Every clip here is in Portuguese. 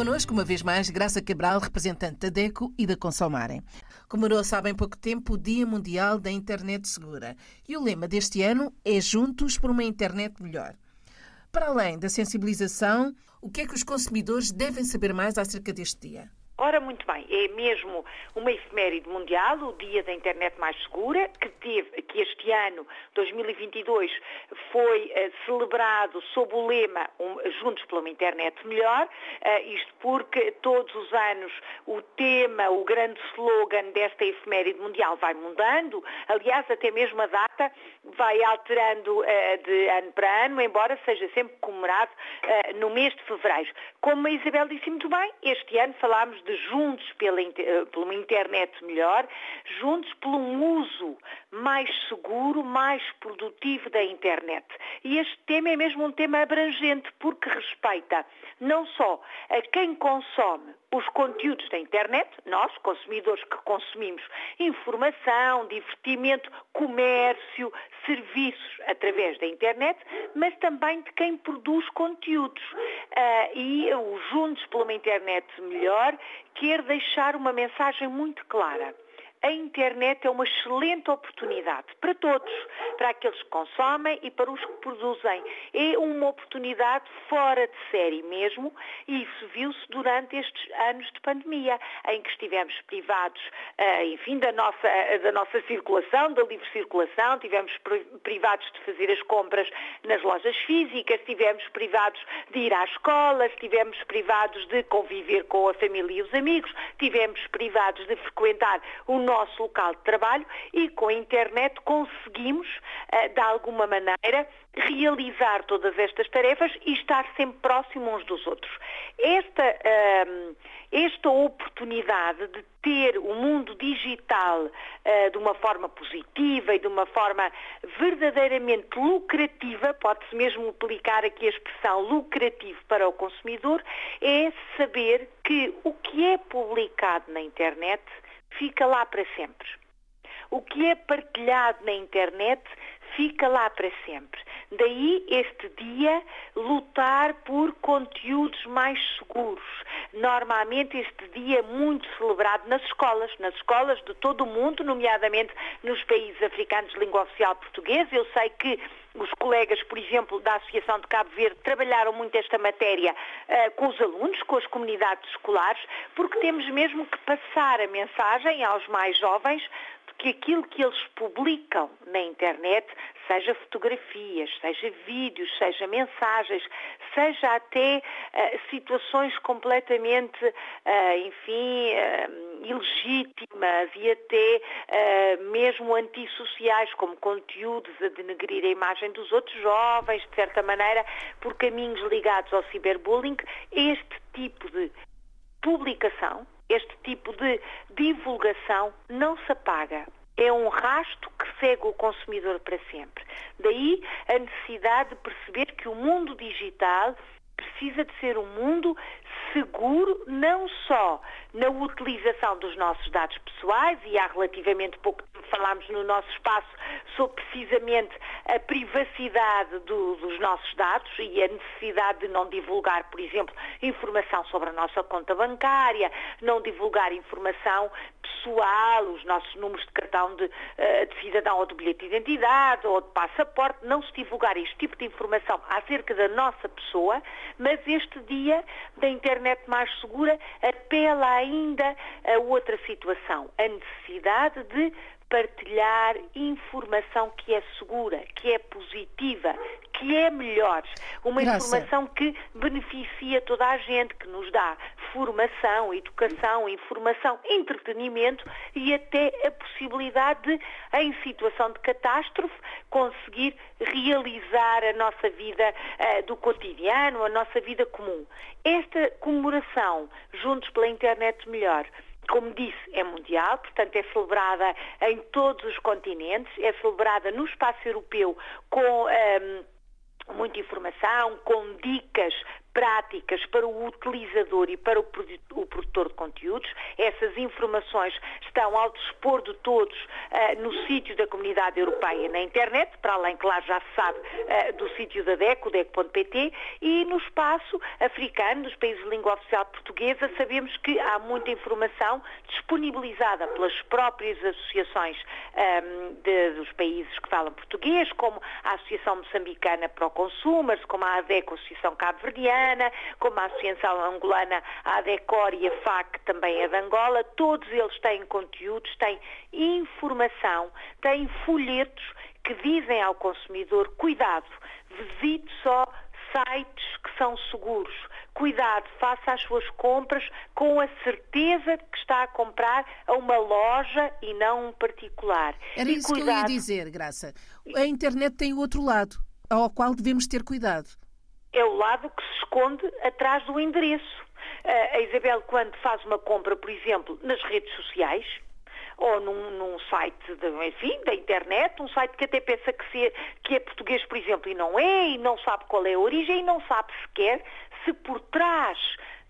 Connosco, uma vez mais, Graça Cabral, representante da DECO e da Consomarem. Comemorou-se há bem pouco tempo o Dia Mundial da Internet Segura e o lema deste ano é Juntos por uma Internet Melhor. Para além da sensibilização, o que é que os consumidores devem saber mais acerca deste dia? Ora, muito bem, é mesmo uma efeméride mundial, o Dia da Internet Mais Segura, que, teve, que este ano, 2022, foi uh, celebrado sob o lema um, Juntos pela uma Internet Melhor, uh, isto porque todos os anos o tema, o grande slogan desta efeméride mundial vai mudando, aliás, até mesmo a data vai alterando uh, de ano para ano, embora seja sempre comemorado no mês de fevereiro. Como a Isabel disse muito bem, este ano falámos de de juntos pela, eh, uma internet melhor, juntos por um uso mais seguro, mais produtivo da internet. E este tema é mesmo um tema abrangente, porque respeita não só a quem consome os conteúdos da internet, nós, consumidores que consumimos informação, divertimento, comércio, serviços através da internet, mas também de quem produz conteúdos. Uh, e o Juntos uma Internet Melhor quer deixar uma mensagem muito clara a internet é uma excelente oportunidade para todos, para aqueles que consomem e para os que produzem. É uma oportunidade fora de série mesmo e isso viu-se durante estes anos de pandemia, em que estivemos privados, eh, enfim, da nossa, da nossa circulação, da livre circulação, tivemos privados de fazer as compras nas lojas físicas, estivemos privados de ir à escola, estivemos privados de conviver com a família e os amigos, estivemos privados de frequentar o nosso local de trabalho e com a internet conseguimos, eh, de alguma maneira, realizar todas estas tarefas e estar sempre próximo uns dos outros. Esta, ehm, esta oportunidade de ter o mundo digital uh, de uma forma positiva e de uma forma verdadeiramente lucrativa, pode-se mesmo aplicar aqui a expressão lucrativo para o consumidor, é saber que o que é publicado na internet fica lá para sempre. O que é partilhado na internet fica lá para sempre. Daí este dia lutar por conteúdos mais seguros. Normalmente este dia é muito celebrado nas escolas, nas escolas de todo o mundo, nomeadamente nos países africanos de língua oficial portuguesa. Eu sei que os colegas, por exemplo, da Associação de Cabo Verde trabalharam muito esta matéria uh, com os alunos, com as comunidades escolares, porque temos mesmo que passar a mensagem aos mais jovens que aquilo que eles publicam na internet, seja fotografias, seja vídeos, seja mensagens, seja até uh, situações completamente, uh, enfim, uh, ilegítimas e até mesmo antissociais, como conteúdos a denegrir a imagem dos outros jovens, de certa maneira, por caminhos ligados ao ciberbullying, este tipo de publicação este tipo de divulgação não se apaga. É um rasto que segue o consumidor para sempre. Daí a necessidade de perceber que o mundo digital precisa de ser um mundo seguro não só na utilização dos nossos dados pessoais, e há relativamente pouco falámos no nosso espaço sobre precisamente a privacidade do, dos nossos dados e a necessidade de não divulgar, por exemplo, informação sobre a nossa conta bancária, não divulgar informação pessoal, os nossos números de cartão de, eh, de cidadão ou de bilhete de identidade ou de passaporte, não se divulgar este tipo de informação acerca da nossa pessoa, mas este dia da internet mais segura apela ainda a outra situação, a necessidade de partilhar informação que é segura, que é positiva, que é melhor. Uma Graça. informação que beneficia toda a gente, que nos dá formação, educação, informação, entretenimento e até a possibilidade de, em situação de catástrofe, conseguir realizar a nossa vida uh, do cotidiano, a nossa vida comum. Esta comemoração, juntos pela internet melhor, como disse, é mundial, portanto é celebrada em todos os continentes, é celebrada no espaço europeu com. Um, muita informação, com dicas práticas para o utilizador e para o produtor de conteúdos. Essas informações estão ao dispor de todos uh, no sítio da Comunidade Europeia na internet, para além, claro, já se sabe, uh, do sítio da DECO, DECO.pt, e no espaço africano, dos países de língua oficial portuguesa, sabemos que há muita informação disponibilizada pelas próprias associações um, ehm, de, dos países que falam português, como a Associação Moçambicana para o Consumers, como a ADECO, Associação Cabo-Verdiana, como a Associação Angolana, a ADECOR e a FAC, também é de Angola, todos eles têm conteúdos, têm informação, têm folhetos que dizem ao consumidor, cuidado, visite só sites que são seguros. Cuidado, faça as suas compras com a certeza de que está a comprar a uma loja e não um particular. Era e isso cuidado... que eu ia dizer, Graça. A internet tem o outro lado, ao qual devemos ter cuidado. É o lado que se esconde atrás do endereço. A Isabel, quando faz uma compra, por exemplo, nas redes sociais, ou num, num site, de, enfim, da internet, um site que até pensa que, se, que é português, por exemplo, e não é, e não sabe qual é a origem, e não sabe sequer se por trás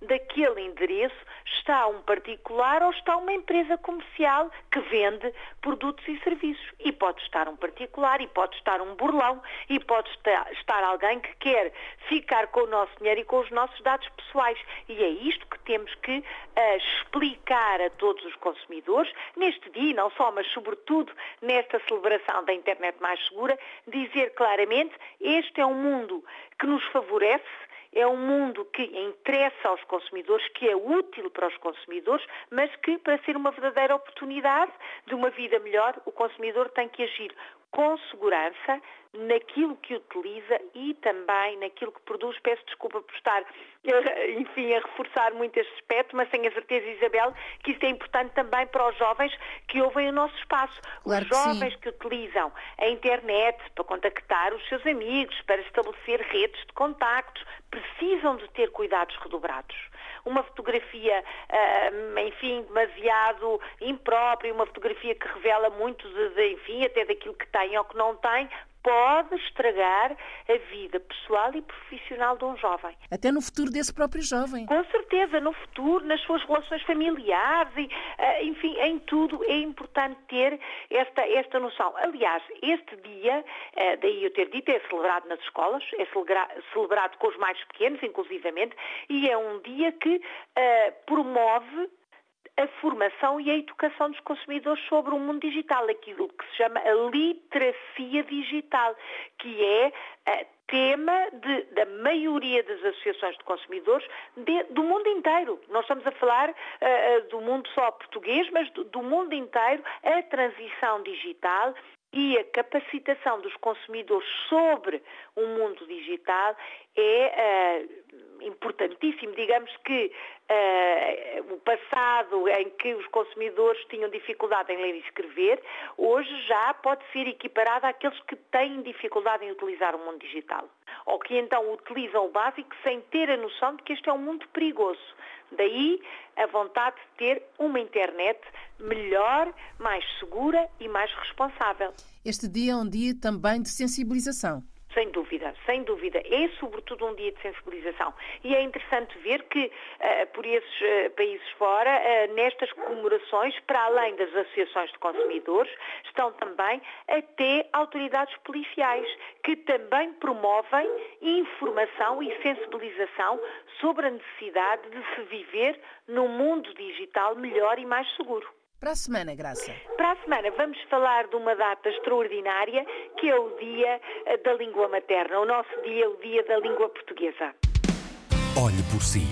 daquele endereço está um particular ou está uma empresa comercial que vende produtos e serviços. E pode estar um particular, e pode estar um burlão, e pode estar alguém que quer ficar com o nosso dinheiro e com os nossos dados pessoais. E é isto que temos que uh, explicar a todos os consumidores, neste dia, não só, mas sobretudo nesta celebração da internet mais segura, dizer claramente este é um mundo que nos favorece é um mundo que interessa aos consumidores, que é útil para os consumidores, mas que, para ser uma verdadeira oportunidade de uma vida melhor, o consumidor tem que agir com segurança naquilo que utiliza e também naquilo que produz. Peço desculpa por estar, eh, enfim, a reforçar muito este aspecto, mas tenho a certeza, Isabel, que isso é importante também para os jovens que ouvem o nosso espaço. Claro os jovens que, que utilizam a internet para contactar os seus amigos, para estabelecer redes de contactos, precisam de ter cuidados redobrados uma fotografia, uh, enfim, demasiado imprópria, uma fotografia que revela muito, de, de, enfim, até daquilo que tem ou que não tem, pode estragar a vida pessoal e profissional de um jovem. Até no futuro desse próprio jovem. Com certeza, no futuro, nas suas relações familiares e, eh, enfim, em tudo é importante ter esta, esta noção. Aliás, este dia, eh, daí eu ter dito, é celebrado nas escolas, é celebrado com os mais pequenos, inclusivamente, e é um dia que uh, promove a formação e a educação dos consumidores sobre o mundo digital, aquilo que se chama a literacia digital, que é uh, tema de, da maioria das associações de consumidores de, do mundo inteiro. Nós estamos a falar uh, do mundo só português, mas do, do mundo inteiro, a transição digital e a capacitação dos consumidores sobre o mundo digital é uh, importantíssimo. Digamos que uh, o passado em que os consumidores tinham dificuldade em ler e escrever, hoje já pode ser equiparado àqueles que têm dificuldade em utilizar o mundo digital. Ou que então utilizam o básico sem ter a noção de que este é um mundo perigoso. Daí a vontade de ter uma internet melhor, mais segura e mais responsável. Este dia é um dia também de sensibilização. Sem dúvida, sem dúvida. É sobretudo um dia de sensibilização. E é interessante ver que, uh, por esses uh, países fora, uh, nestas comemorações, para além das associações de consumidores, estão também até autoridades policiais, que também promovem informação e sensibilização sobre a necessidade de se viver num mundo digital melhor e mais seguro. Para a semana, Graça. Para a semana vamos falar de uma data extraordinária que é o Dia eh, da Língua Materna. O nosso dia é o Dia da Língua Portuguesa. Olhe por si.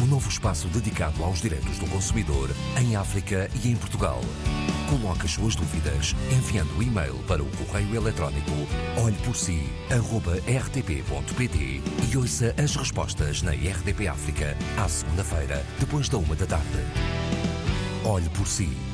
O um novo espaço dedicado aos direitos do consumidor em África e em Portugal. Coloque as suas dúvidas enviando o e-mail para o correio eletrónico olheporsi.rtp.pt e ouça as respostas na RDP África à segunda-feira, depois da uma da tarde. Olhe por si